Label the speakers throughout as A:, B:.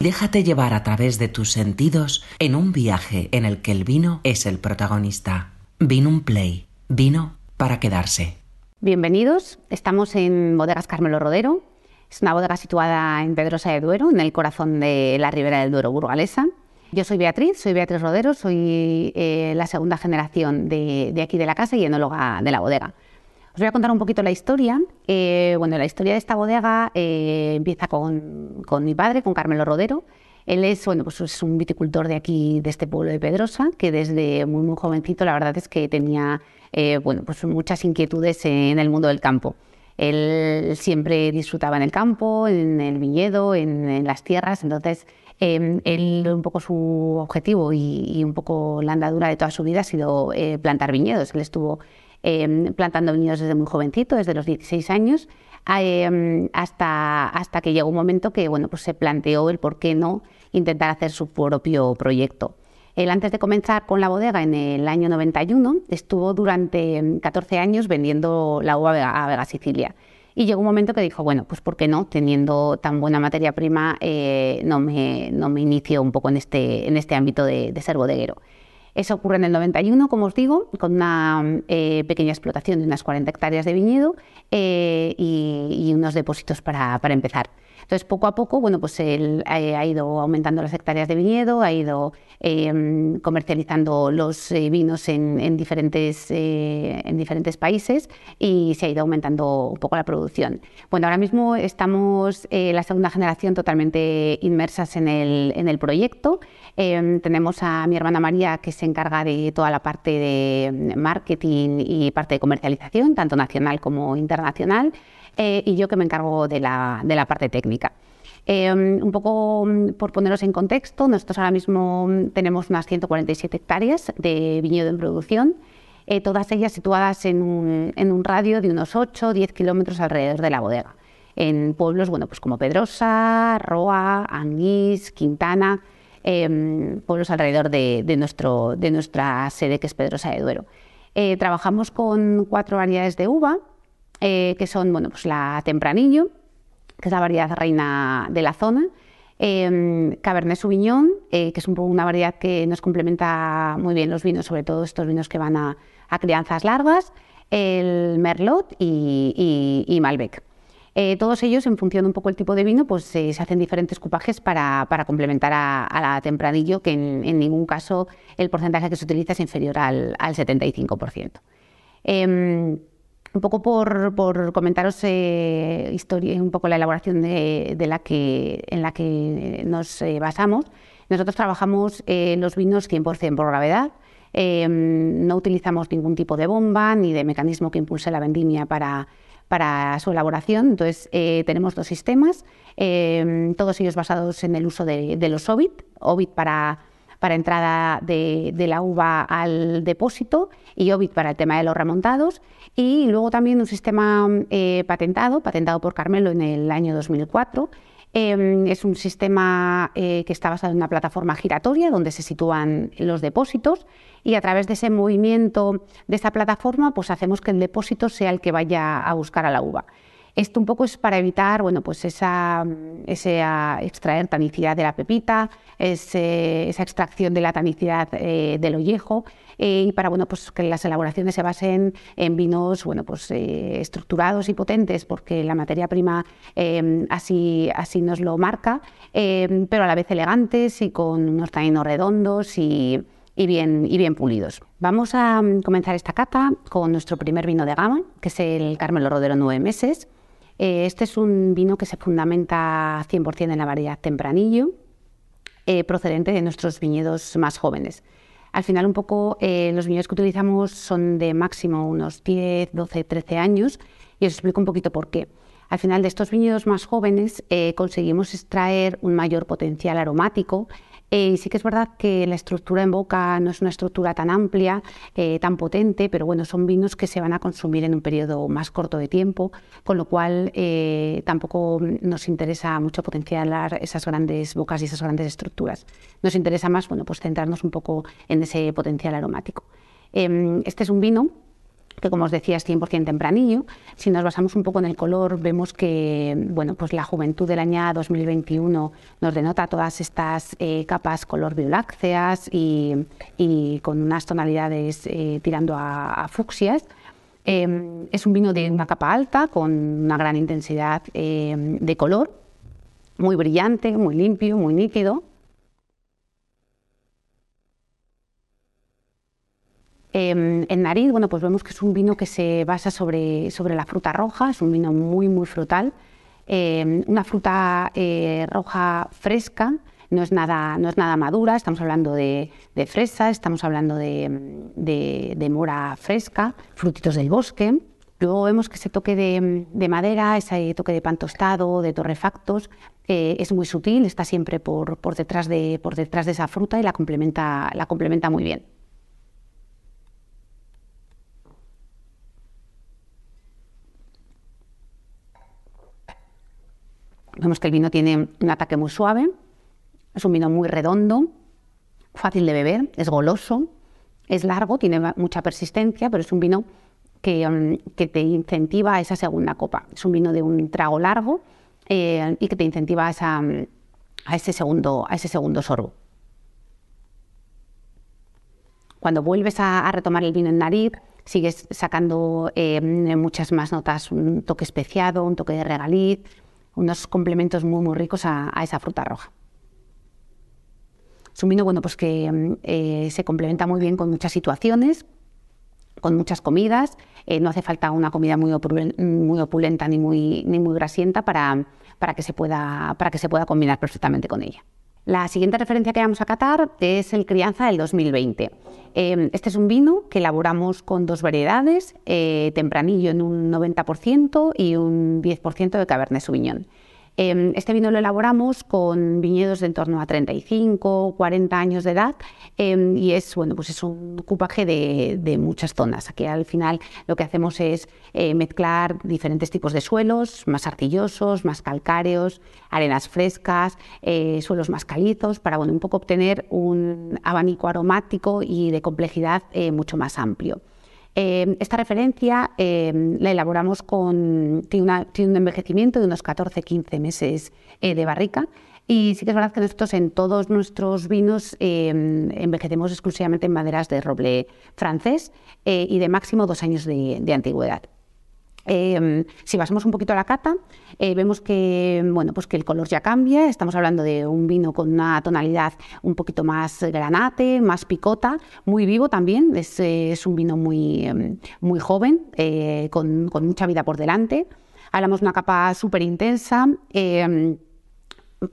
A: Déjate llevar a través de tus sentidos en un viaje en el que el vino es el protagonista. Vino un play. Vino para quedarse.
B: Bienvenidos. Estamos en Bodegas Carmelo Rodero. Es una bodega situada en Pedrosa de Duero, en el corazón de la ribera del Duero burgalesa. Yo soy Beatriz, soy Beatriz Rodero, soy eh, la segunda generación de, de aquí de la casa y enóloga de la bodega. Os voy a contar un poquito la historia. Eh, bueno, la historia de esta bodega eh, empieza con, mi padre, con Carmelo Rodero. Él es, bueno, pues es un viticultor de aquí, de este pueblo de Pedrosa, que desde muy, muy jovencito la verdad es que tenía eh, bueno, pues muchas inquietudes en el mundo del campo. Él siempre disfrutaba en el campo, en el viñedo, en, las tierras, entonces em, él un poco su objetivo y, un poco la andadura de toda su vida ha sido plantar viñedos. Él estuvo Em, plantando viñedos desde muy jovencito, desde los 16 años, em, hasta, hasta que llegó un momento que bueno, pues se planteó el por qué no intentar hacer su propio proyecto. Él antes de comenzar con la bodega en el año 91 estuvo durante 14 em, años vendiendo la uva a Vega Sicilia. Y llegó un momento que dijo, bueno, pues ¿por qué no? Teniendo tan buena materia prima, eh, no, me, no me inicio un poco en este, en este ámbito de, de ser bodeguero. Eso ocurre en el 91, como os digo, con una eh, pequeña explotación de unas 40 hectáreas de viñedo eh, y, unos depósitos para, para empezar. Entonces, poco a poco, bueno, pues eh, ha ido aumentando las hectáreas de viñedo, ha ido em, comercializando los eh, vinos en, diferentes, eh, en diferentes países y se ha ido aumentando un poco la producción. Bueno, ahora mismo estamos la segunda generación totalmente inmersas en el, en el proyecto. Em, tenemos a mi hermana María que se encarga de toda la parte de marketing y parte de comercialización, tanto nacional como internacional. Eh, y yo que me encargo de la, de la parte técnica. Eh, un poco mm, por poneros en contexto, nosotros ahora mismo mm, tenemos unas 147 hectáreas de viñedo en producción, eh, todas ellas situadas en un, en un radio de unos 8 o 10 kilómetros alrededor de la bodega, en pueblos bueno, pues como Pedrosa, Roa, Anguís, Quintana, pueblos alrededor de, de, nuestro, de nuestra sede que es Pedrosa de Duero. trabajamos con cuatro variedades de uva, eh, que son bueno, pues la Tempranillo, que es la variedad reina de la zona, eh, Cabernet Sauvignon, eh, que es un una variedad que nos complementa muy bien los vinos, sobre todo estos vinos que van a, crianzas largas, el Merlot y, Malbec. Eh, todos ellos, en función un poco el tipo de vino, pues se hacen diferentes cupajes para, complementar a, la tempranillo, que en, ningún caso el porcentaje que se utiliza es inferior al, al 75%. Un poco por, comentaros eh, historia, un poco la elaboración de, la que, en la que nos eh, basamos. Nosotros trabajamos eh, los vinos 100% por gravedad. Em, no utilizamos ningún tipo de bomba ni de mecanismo que impulse la vendimia para, para su elaboración. Entonces, tenemos dos sistemas, em, todos ellos basados en el uso de, de los OVID, OVID para para entrada de, la uva al depósito y OBIT para el tema de los remontados. Y luego también un sistema eh, patentado, patentado por Carmelo en el año 2004. Em, es un sistema eh, que está basado en una plataforma giratoria donde se sitúan los depósitos y a través de ese movimiento de esa plataforma pues hacemos que el depósito sea el que vaya a buscar a la uva. Esto un poco es para evitar, bueno, pues esa, extraer tanicidad de la pepita, esa extracción de la tanicidad eh, del ollejo eh, y para, bueno, pues que las elaboraciones se basen en vinos, bueno, pues eh, estructurados y potentes, porque la materia prima así, así nos lo marca, pero a la vez elegantes y con unos taninos redondos y, bien, y bien pulidos. Vamos a mm, comenzar esta cata con nuestro primer vino de gama, que es el Carmelo Rodero nueve meses. Eh, este es un vino que se fundamenta 100% en la variedad tempranillo, eh, procedente de nuestros viñedos más jóvenes. Al final, un poco, eh, los viñedos que utilizamos son de máximo unos 10, 12, 13 años y os explico un poquito por qué. Al final de estos viñedos más jóvenes conseguimos extraer un mayor potencial aromático eh, sí que es verdad que la estructura en boca no es una estructura tan amplia, eh, tan potente, pero bueno, son vinos que se van a consumir en un periodo más corto de tiempo, con lo cual eh, tampoco nos interesa mucho potenciar esas grandes bocas y esas grandes estructuras. Nos interesa más, bueno, pues centrarnos un poco en ese potencial aromático. Em, este es un vino que como os decía es 100% tempranillo. Si nos basamos un poco en el color, vemos que bueno, pues la juventud del año 2021 nos denota todas estas eh, capas color violáceas y, con unas tonalidades eh, tirando a, fucsias. Em, es un vino de una capa alta con una gran intensidad em, de color, muy brillante, muy limpio, muy nítido. Em, en nariz, bueno, pues vemos que es un vino que se basa sobre, sobre la fruta roja, es un vino muy, muy frutal. Em, una fruta eh, roja fresca, no es, nada, no es nada madura, estamos hablando de, fresa, estamos hablando de, mora fresca, frutitos del bosque. Luego vemos que ese toque de, madera, ese toque de pan tostado, de torrefactos, eh, es muy sutil, está siempre por, por, detrás de, por detrás de esa fruta y la complementa, la complementa muy bien. Vemos que el vino tiene un ataque muy suave, es un vino muy redondo, fácil de beber, es goloso, es largo, tiene mucha persistencia, pero es un vino que, um, te incentiva a esa segunda copa. Es un vino de un trago largo eh, y que te incentiva a, ese segundo, a ese segundo sorbo. Cuando vuelves a, retomar el vino en nariz, sigues sacando eh, muchas más notas, un toque especiado, un toque de regaliz, unos complementos muy, muy ricos a, esa fruta roja. Es un vino bueno, pues que mm, eh, se complementa muy bien con muchas situaciones, con muchas comidas. Eh, no hace falta una comida muy, muy opulenta ni muy, ni muy grasienta para, para, que se pueda, para que se pueda combinar perfectamente con ella. La siguiente referencia que vamos a catar es el Crianza del 2020. Em, este es un vino que elaboramos con dos variedades, eh, tempranillo en un 90% y un 10% de Cabernet Sauvignon. Em, este vino lo elaboramos con viñedos de en torno a 35, 40 años de edad em, y es, bueno, pues es un cupaje de, muchas zonas. Aquí al final lo que hacemos es eh, mezclar diferentes tipos de suelos, más arcillosos, más calcáreos, arenas frescas, eh, suelos más calizos, para bueno, un poco obtener un abanico aromático y de complejidad eh, mucho más amplio. Em, esta referencia em, la elaboramos con, tiene, un envejecimiento de unos 14-15 meses eh, de barrica. Y sí que es verdad que nosotros en todos nuestros vinos em, envejecemos exclusivamente en maderas de roble francés eh, y de máximo dos años de antigüedad. Em, si basamos un poquito a la cata, eh, vemos que, bueno, pues que el color ya cambia. Estamos hablando de un vino con una tonalidad un poquito más granate, más picota, muy vivo también. Es, un vino muy, em, muy joven, eh, con, mucha vida por delante. Hablamos de una capa súper intensa, em,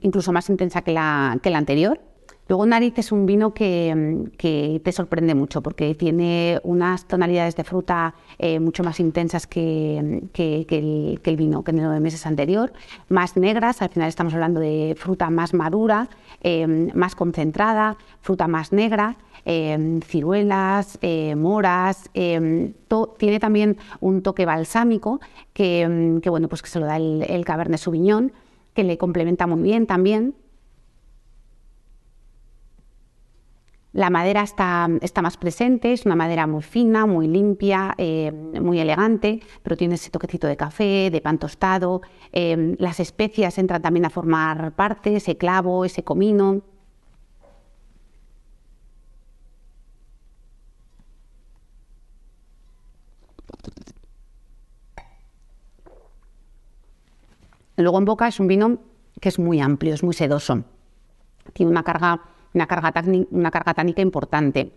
B: incluso más intensa que la, que la anterior. Luego Nariz es un vino que, te sorprende mucho porque tiene unas tonalidades de fruta eh, mucho más intensas que, el, vino que en el meses anterior, más negras, al final estamos hablando de fruta más madura, em, más concentrada, fruta más negra, em, ciruelas, eh, moras, tiene también un toque balsámico que, bueno, pues que se lo da el, el Cabernet Sauvignon, que le complementa muy bien también. La madera está, está, más presente, es una madera muy fina, muy limpia, eh, muy elegante, pero tiene ese toquecito de café, de pan tostado. Eh, las especias entran también a formar parte, ese clavo, ese comino. Luego en boca es un vino que es muy amplio, es muy sedoso. Tiene una carga una carga, una carga tánica importante.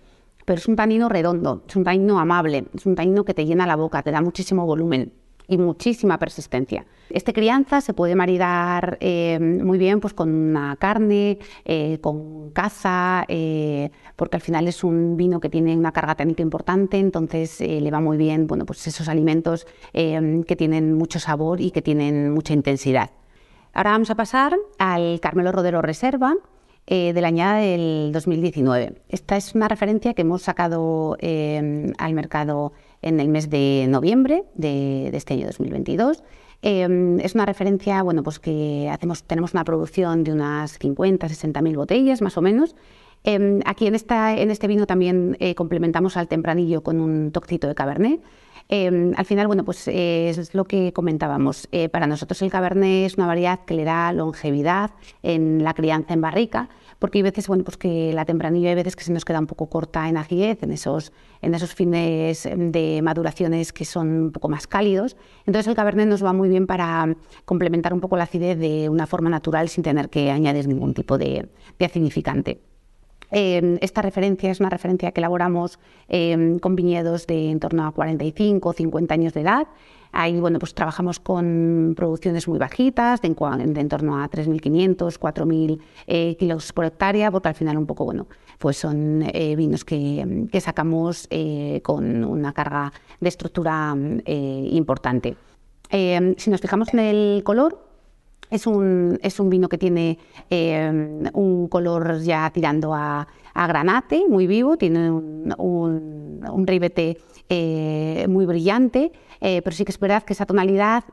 B: Pero es un tanino redondo, es un tanino amable, es un tanino que te llena la boca, te da muchísimo volumen y muchísima persistencia. Este crianza se puede maridar eh, muy bien pues, con una carne, eh, con caza, eh, porque al final es un vino que tiene una carga tánica importante, entonces le va muy bien bueno, pues esos alimentos que tienen mucho sabor y que tienen mucha intensidad. Ahora vamos a pasar al Carmelo Rodero Reserva, eh, de la añada del 2019. Esta es una referencia que hemos sacado eh, al mercado en el mes de noviembre de, este año 2022. Eh, es una referencia, bueno, pues que hacemos, tenemos una producción de unas 50, 60 mil botellas más o menos. aquí en, esta, en este vino también complementamos al tempranillo con un toquecito de cabernet. Em, al final, bueno, pues eh, es lo que comentábamos. Eh, para nosotros el Cabernet es una variedad que le da longevidad en la crianza en barrica, porque hay veces, bueno, pues que la tempranillo hay veces que se nos queda un poco corta en acidez, en esos, en esos fines de maduraciones que son un poco más cálidos. Entonces el Cabernet nos va muy bien para complementar un poco la acidez de una forma natural sin tener que añadir ningún tipo de acidificante. Esta referencia es una referencia que elaboramos em, con viñedos de en torno a 45 o 50 años de edad. Ahí bueno, pues trabajamos con producciones muy bajitas, de en, torno a 3.500, 4.000 eh, kilos por hectárea, porque al final un poco, bueno, pues son eh, vinos que, que sacamos eh, con una carga de estructura importante. Em, si nos fijamos en el color, es un, es un vino que tiene eh, un color ya tirando a, granate, muy vivo, tiene un, un, ribete eh, muy brillante, eh, pero sí que es verdad que esa tonalidad,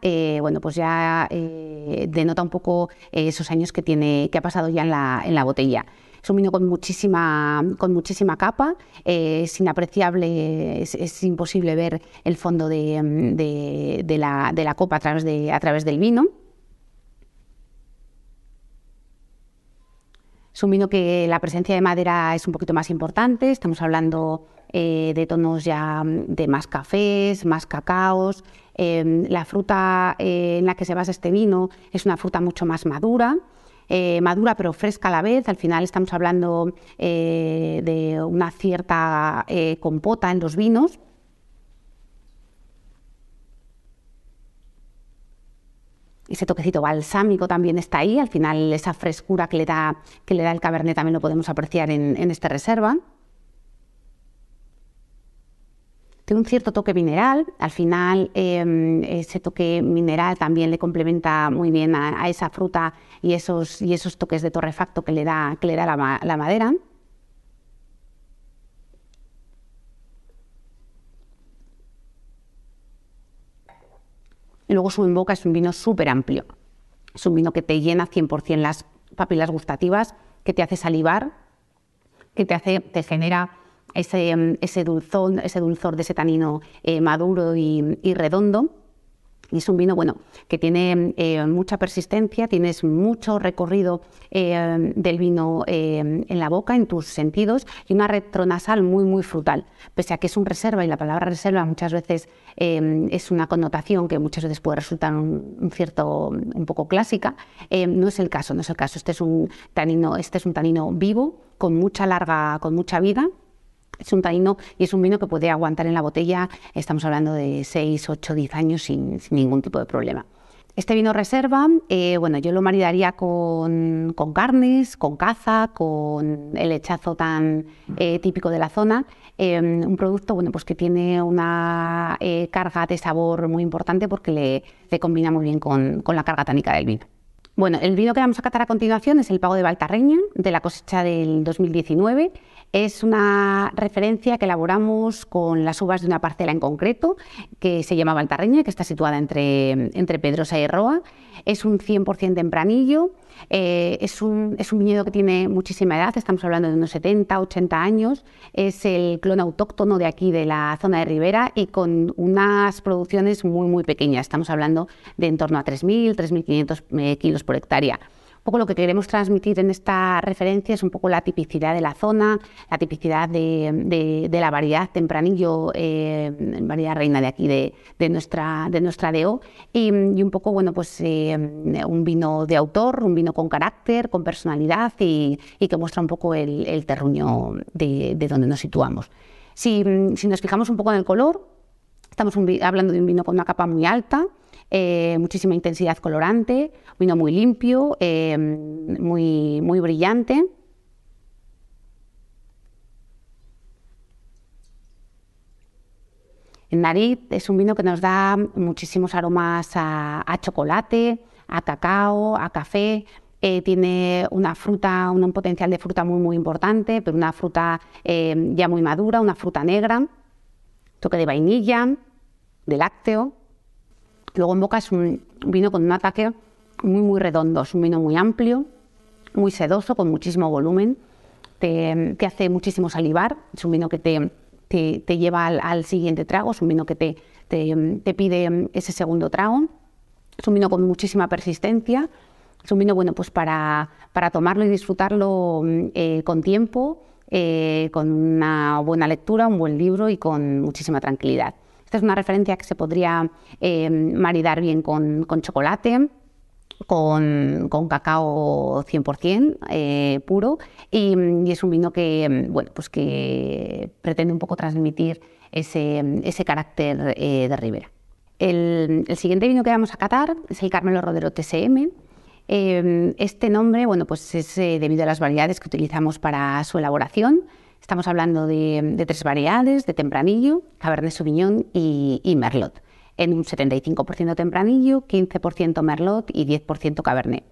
B: bueno, pues ya denota un poco esos años que, tiene, que ha pasado ya en la, en la botella. Es un vino con muchísima, con muchísima capa, es inapreciable, es, imposible ver el fondo de, de, la, de la copa a través, de, a través del vino. Vino que la presencia de madera es un poquito más importante, estamos hablando eh, de tonos ya de más cafés, más cacaos. Em, la fruta eh, en la que se basa este vino es una fruta mucho más madura. Eh, madura pero fresca a la vez. Al final estamos hablando de una cierta compota en los vinos. Ese toquecito balsámico también está ahí, al final esa frescura que le da, que le da el cabernet también lo podemos apreciar en, en esta reserva. Tiene un cierto toque mineral, al final em, ese toque mineral también le complementa muy bien a, esa fruta y esos, y esos toques de torrefacto que le da, que le da la madera. Y luego su boca es un vino súper amplio. Es un vino que te llena 100% las papilas gustativas, que te hace salivar, que te, hace, te genera ese, ese, dulzor, ese dulzor de ese tanino eh, maduro y redondo y es un vino bueno que tiene eh, mucha persistencia, tienes mucho recorrido eh, del vino eh, en la boca, en tus sentidos, y una retronasal muy, muy frutal. Pese a que es un reserva, y la palabra reserva muchas veces es una connotación que muchas veces puede resultar un, cierto, un poco clásica, no es el caso, no es el caso. Este es un tanino, este es un tanino vivo, con mucha larga, con mucha vida, es un tanino y es un vino que puede aguantar en la botella, estamos hablando de 6, 8, 10 años sin, ningún tipo de problema. Este vino reserva, eh, bueno, yo lo maridaría con, carnes, con caza, con el lechazo tan eh, típico de la zona. Eh, un producto bueno, pues que tiene una carga de sabor muy importante porque le, combina muy bien con, con la carga tánica del vino. Bueno, el vino que vamos a catar a continuación es el Pago de Baltarreña, de la cosecha del 2019. Es una referencia que elaboramos con las uvas de una parcela en concreto, que se llama Baltarreña, que está situada entre, entre Pedrosa y Roa. Es un 100% tempranillo, eh, es, un, es un viñedo que tiene muchísima edad, estamos hablando de unos 70, 80 años. Es el clon autóctono de aquí, de la zona de Ribera, y con unas producciones muy, muy pequeñas. Estamos hablando de en torno a 3.000, 3.500 eh, kilos por hectárea poco lo que queremos transmitir en esta referencia es un poco la tipicidad de la zona, la tipicidad de, la variedad tempranillo, eh, variedad reina de aquí de, nuestra, de nuestra DO, y, un poco, bueno, pues eh, un vino de autor, un vino con carácter, con personalidad y, que muestra un poco el, terruño de, donde nos situamos. Si, si nos fijamos un poco en el color, estamos hablando de un vino con una capa muy alta, eh, muchísima intensidad colorante, vino muy limpio, eh, muy, muy brillante. En nariz es un vino que nos da muchísimos aromas a, chocolate, a cacao, a café. Eh, tiene una fruta, un potencial de fruta muy muy importante, pero una fruta ya muy madura, una fruta negra, toque de vainilla, de lácteo. Luego en boca es un vino con un ataque muy, muy redondo, es un vino muy amplio, muy sedoso, con muchísimo volumen, te, hace muchísimo salivar, es un vino que te, te, lleva al, siguiente trago, es un vino que te, te, pide ese segundo trago. Es un vino con muchísima persistencia. Es un vino bueno pues para, para tomarlo y disfrutarlo eh, con tiempo, eh, con una buena lectura, un buen libro y con muchísima tranquilidad. Esta es una referencia que se podría eh, maridar bien con, chocolate, con, cacao 100% puro y, es un vino que, bueno, pues que pretende un poco transmitir ese, carácter eh, de ribera. El, siguiente vino que vamos a catar es el Carmelo Rodero TSM. Eh, este nombre bueno, pues es eh, debido a las variedades que utilizamos para su elaboración. Estamos hablando de, tres variedades, de Tempranillo, Cabernet Sauvignon y, y Merlot. En un 75% Tempranillo, 15% Merlot y 10% Cabernet.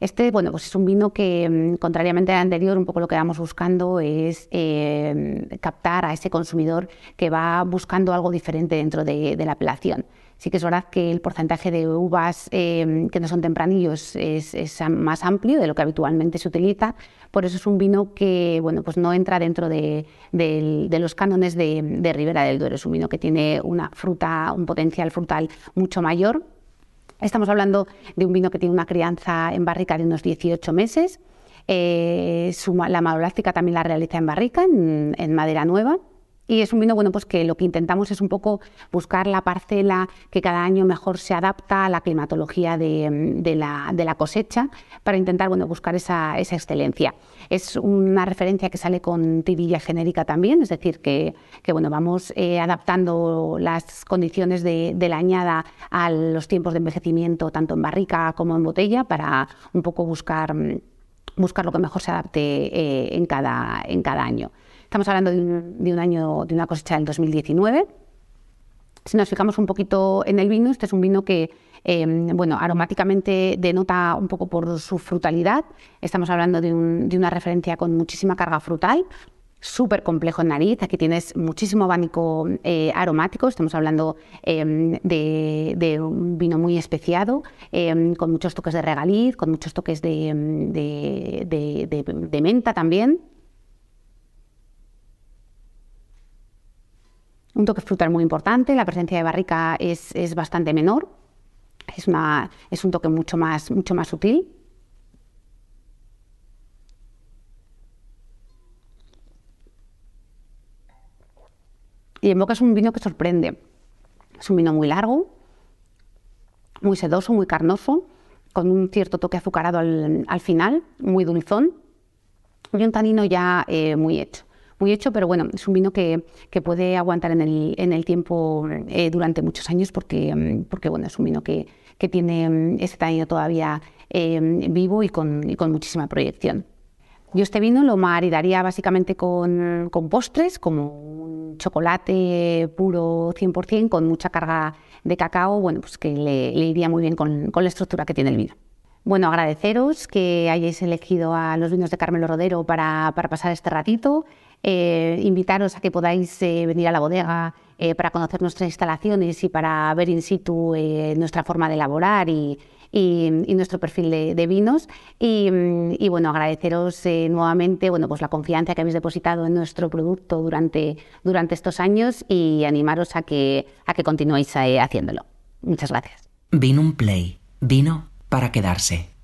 B: Este, bueno, pues es un vino que, mm, contrariamente al anterior, un poco lo que vamos buscando es eh, captar a ese consumidor que va buscando algo diferente dentro de, la apelación. Sí que es verdad que el porcentaje de uvas eh, que no son tempranillos es, más amplio de lo que habitualmente se utiliza, por eso es un vino que bueno, pues no entra dentro de, los cánones de, de Ribera del Duero. Es un vino que tiene una fruta, un potencial frutal mucho mayor Estamos hablando de un vino que tiene una crianza en barrica de unos 18 meses. Eh, la maloláctica también la realiza en barrica, en madera nueva. Y es un vino bueno, pues que lo que intentamos es un poco buscar la parcela que cada año mejor se adapta a la climatología de, la, cosecha para intentar bueno, buscar esa, excelencia. Es una referencia que sale con tirilla genérica también, es decir, que, bueno, vamos eh, adaptando las condiciones de, la añada a los tiempos de envejecimiento, tanto en barrica como en botella, para un poco buscar, buscar lo que mejor se adapte eh, en, cada, en cada año. Estamos hablando de un, año, de una cosecha del 2019. Si nos fijamos un poquito en el vino, este es un vino que, em, bueno, aromáticamente denota un poco por su frutalidad. Estamos hablando de, una referencia con muchísima carga frutal, súper complejo en nariz. Aquí tienes muchísimo abanico eh, aromático. Estamos hablando em, de, un vino muy especiado, em, con muchos toques de regaliz, con muchos toques de menta también. Un toque frutal muy importante, la presencia de barrica es, bastante menor, es, es, un toque mucho más, mucho más sutil. Y en boca es un vino que sorprende. Es un vino muy largo, muy sedoso, muy carnoso, con un cierto toque azucarado al, final, muy dulzón, y un tanino ya eh, muy hecho muy hecho, pero bueno, es un vino que, puede aguantar en el, en el tiempo eh, durante muchos años porque, mm, porque bueno, es un vino que, tiene mm, ese tamaño todavía eh, vivo y con, muchísima proyección. Yo este vino lo maridaría básicamente con, postres, como un chocolate puro 100% con mucha carga de cacao, bueno, pues que le, iría muy bien con, la estructura que tiene el vino. Bueno, agradeceros que hayáis elegido a los vinos de Carmelo Rodero para, para pasar este ratito. Eh, invitaros a que podáis eh, venir a la bodega eh, para conocer nuestras instalaciones y para ver in situ nuestra forma de elaborar y, nuestro perfil de, vinos. Y, bueno, agradeceros nuevamente bueno, pues la confianza que habéis depositado en nuestro producto durante, durante estos años y animaros a que, a que continuéis haciéndolo. Muchas gracias.
A: Vino un play. Vino para quedarse.